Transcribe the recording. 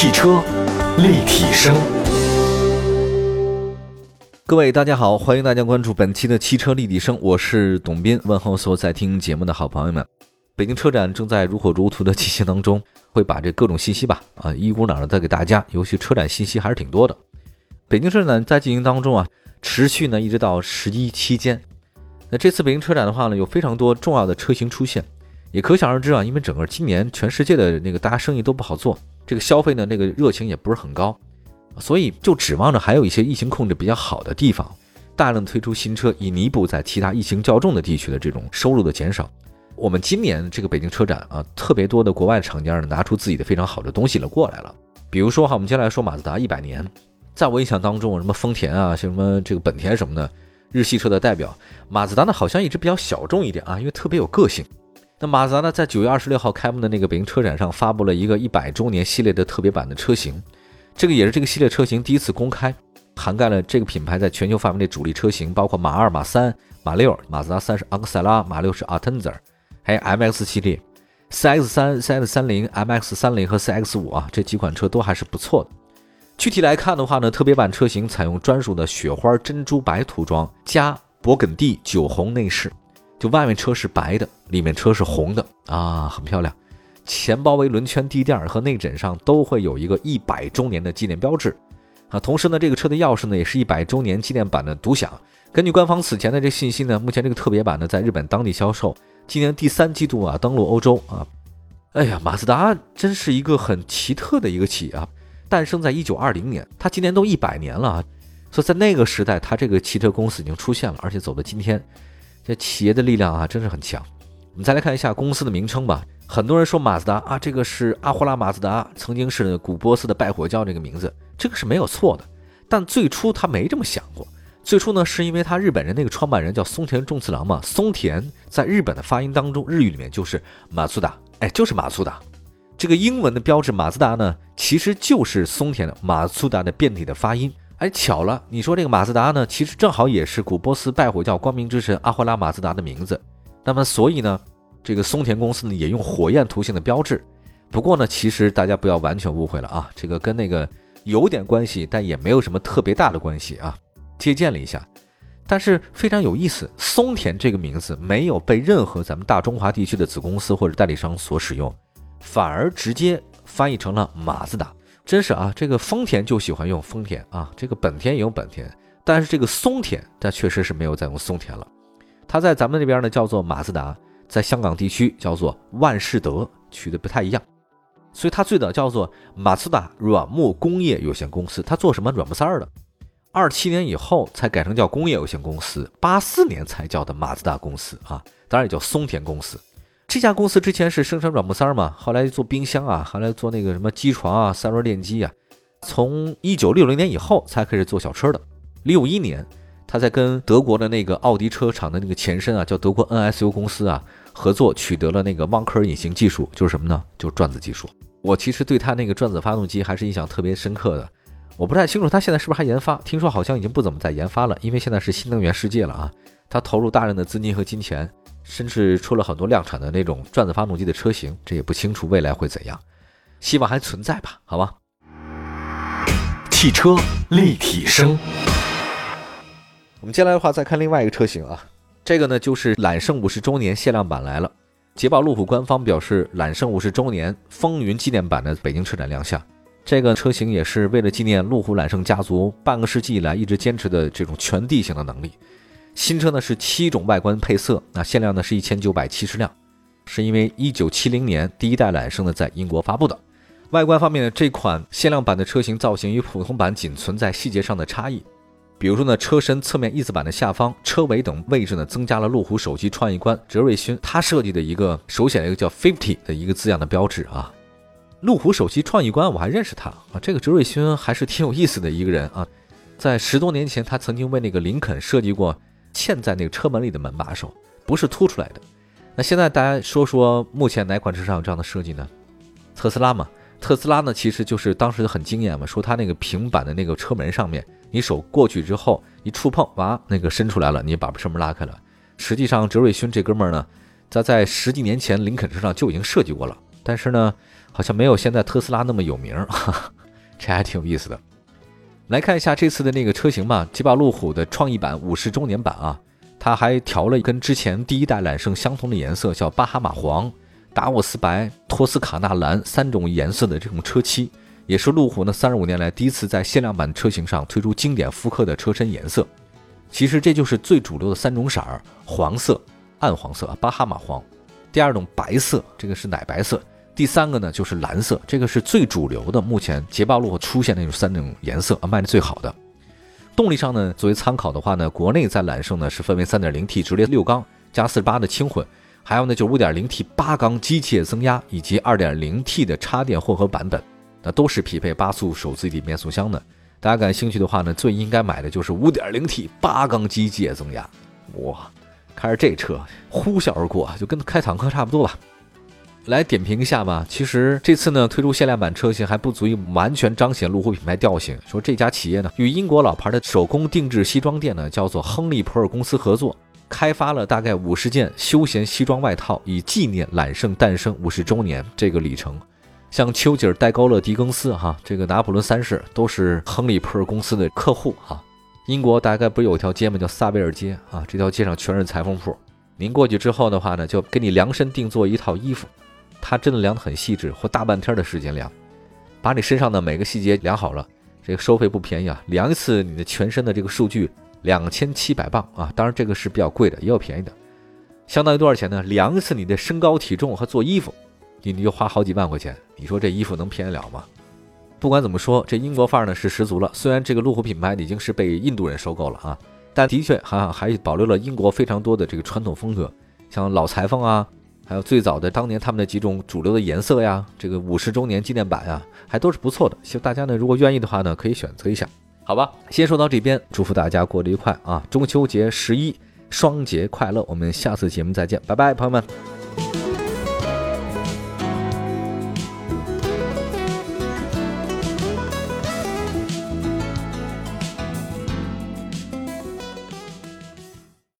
汽车立体声，各位大家好，欢迎大家关注本期的汽车立体声，我是董斌，问候所有在听节目的好朋友们。北京车展正在如火如荼的进行当中，会把这各种信息吧啊一股脑的带给大家，尤其车展信息还是挺多的。北京车展在进行当中啊，持续呢一直到十一期间。那这次北京车展的话呢，有非常多重要的车型出现，也可想而知啊，因为整个今年全世界的那个大家生意都不好做，这个消费呢那个热情也不是很高，所以就指望着还有一些疫情控制比较好的地方，大量推出新车，以弥补在其他疫情较重的地区的这种收入的减少。我们今年这个北京车展啊，特别多的国外厂家呢拿出自己的非常好的东西了过来了，比如说哈，我们接下来说马自达一百年，在我印象当中，什么丰田啊，像什么这个本田什么的。日系车的代表马自达呢，好像一直比较小众一点啊，因为特别有个性。那马自达呢，在九月二十六号开幕的那个北京车展上，发布了一个一百周年系列的特别版的车型，这个也是这个系列车型第一次公开，涵盖了这个品牌在全球范围内主力车型，包括马二、马三、马六。马自达三是昂克赛拉，马六是阿特兹，还有 MX 系列，CX 三、CX 三零、MX 三零和 CX 五啊，这几款车都还是不错的。具体来看的话呢，特别版车型采用专属的雪花珍珠白涂装加勃艮第酒红内饰，就外面车是白的，里面车是红的啊，很漂亮。前包围轮圈地垫和内枕上都会有一个一百周年的纪念标志啊。同时呢，这个车的钥匙呢也是一百周年纪念版的独享。根据官方此前的这信息呢，目前这个特别版呢在日本当地销售，今年第三季度啊登陆欧洲啊。哎呀，马自达真是一个很奇特的一个企业啊。诞生在一九二零年，它今年都一百年了啊，所以在那个时代，它这个汽车公司已经出现了，而且走到今天，这企业的力量啊，真是很强。我们再来看一下公司的名称吧。很多人说马自达啊，这个是阿胡拉马自达，曾经是古波斯的拜火教这个名字，这个是没有错的。但最初他没这么想过，最初呢，是因为他日本人那个创办人叫松田重次郎嘛，松田在日本的发音当中，日语里面就是马自达，哎，就是马自达。这个英文的标志马自达呢，其实就是松田的马自达的变体的发音。哎，巧了，你说这个马自达呢，其实正好也是古波斯拜火教光明之神阿霍拉马自达的名字。那么，所以呢，这个松田公司呢也用火焰图形的标志。不过呢，其实大家不要完全误会了啊，这个跟那个有点关系，但也没有什么特别大的关系啊，借鉴了一下。但是非常有意思，松田这个名字没有被任何咱们大中华地区的子公司或者代理商所使用。反而直接翻译成了马自达，真是啊！这个丰田就喜欢用丰田啊，这个本田也用本田，但是这个松田，它确实是没有再用松田了。它在咱们那边呢叫做马自达，在香港地区叫做万事德，取的不太一样。所以它最早叫做马自达软木工业有限公司，它做什么软木塞儿的。二七年以后才改成叫工业有限公司，八四年才叫的马自达公司啊，当然也叫松田公司。这家公司之前是生产软木塞儿嘛，后来做冰箱啊，后来做那个什么机床啊、三轮电机啊。从一九六零年以后才开始做小车的。六一年，他在跟德国的那个奥迪车厂的那个前身啊，叫德国 NSU 公司啊合作，取得了那个汪克尔隐形技术，就是什么呢？就是转子技术。我其实对他那个转子发动机还是印象特别深刻的。我不太清楚他现在是不是还研发，听说好像已经不怎么在研发了，因为现在是新能源世界了啊。他投入大量的资金和金钱。甚至出了很多量产的那种转子发动机的车型，这也不清楚未来会怎样，希望还存在吧？好吧。汽车立体声，我们接下来的话再看另外一个车型啊，这个呢就是揽胜五十周年限量版来了。捷豹路虎官方表示，揽胜五十周年风云纪念版的北京车展亮相。这个车型也是为了纪念路虎揽胜家族半个世纪以来一直坚持的这种全地形的能力。新车呢是七种外观配色，那限量呢是一千九百七十辆，是因为一九七零年第一代揽胜呢在英国发布的。外观方面呢，这款限量版的车型造型与普通版仅存在细节上的差异，比如说呢，车身侧面翼子板的下方、车尾等位置呢增加了路虎首席创意官哲瑞勋他设计的一个手写的一个叫 Fifty 的一个字样的标志啊。路虎首席创意官我还认识他啊，这个哲瑞勋还是挺有意思的一个人啊，在十多年前他曾经为那个林肯设计过。嵌在那个车门里的门把手不是凸出来的。那现在大家说说，目前哪款车上有这样的设计呢？特斯拉嘛，特斯拉呢其实就是当时很惊艳嘛，说它那个平板的那个车门上面，你手过去之后一触碰，哇，那个伸出来了，你把车门拉开了。实际上，哲瑞勋这哥们儿呢，他在十几年前林肯车上就已经设计过了，但是呢，好像没有现在特斯拉那么有名，这还挺有意思的。来看一下这次的那个车型吧，捷豹路虎的创意版五十周年版啊，它还调了跟之前第一代揽胜相同的颜色，叫巴哈马黄、达沃斯白、托斯卡纳蓝三种颜色的这种车漆，也是路虎呢三十五年来第一次在限量版车型上推出经典复刻的车身颜色。其实这就是最主流的三种色儿：黄色、暗黄色巴哈马黄；第二种白色，这个是奶白色。第三个呢，就是蓝色，这个是最主流的，目前捷豹路虎出现的那种三种颜色啊，卖的最好的。动力上呢，作为参考的话呢，国内在揽胜呢是分为 3.0T 直列六缸加48的轻混，还有呢就是 5.0T 八缸机械增压以及 2.0T 的插电混合版本，那都是匹配八速手自一体变速箱的。大家感兴趣的话呢，最应该买的就是 5.0T 八缸机械增压，哇，开着这车呼啸而过，就跟开坦克差不多吧。来点评一下吧。其实这次呢推出限量版车型还不足以完全彰显路虎品牌调性。说这家企业呢与英国老牌的手工定制西装店呢叫做亨利普尔公司合作，开发了大概五十件休闲西装外套，以纪念揽胜诞生五十周年这个里程。像丘吉尔、戴高乐、狄更斯哈，这个拿破仑三世都是亨利普尔公司的客户哈。英国大概不是有一条街吗？叫萨维尔街啊，这条街上全是裁缝铺。您过去之后的话呢，就给你量身定做一套衣服。他真的量得很细致，或大半天的时间量，把你身上的每个细节量好了，这个收费不便宜啊！量一次你的全身的这个数据，两千七百磅啊！当然这个是比较贵的，也有便宜的，相当于多少钱呢？量一次你的身高体重和做衣服，你你就花好几万块钱，你说这衣服能便宜了吗？不管怎么说，这英国范儿呢是十足了。虽然这个路虎品牌已经是被印度人收购了啊，但的确还还保留了英国非常多的这个传统风格，像老裁缝啊。还有最早的当年他们的几种主流的颜色呀，这个五十周年纪念版啊，还都是不错的。希望大家呢，如果愿意的话呢，可以选择一下，好吧？先说到这边，祝福大家过得愉快啊！中秋节十一双节快乐，我们下次节目再见，拜拜，朋友们。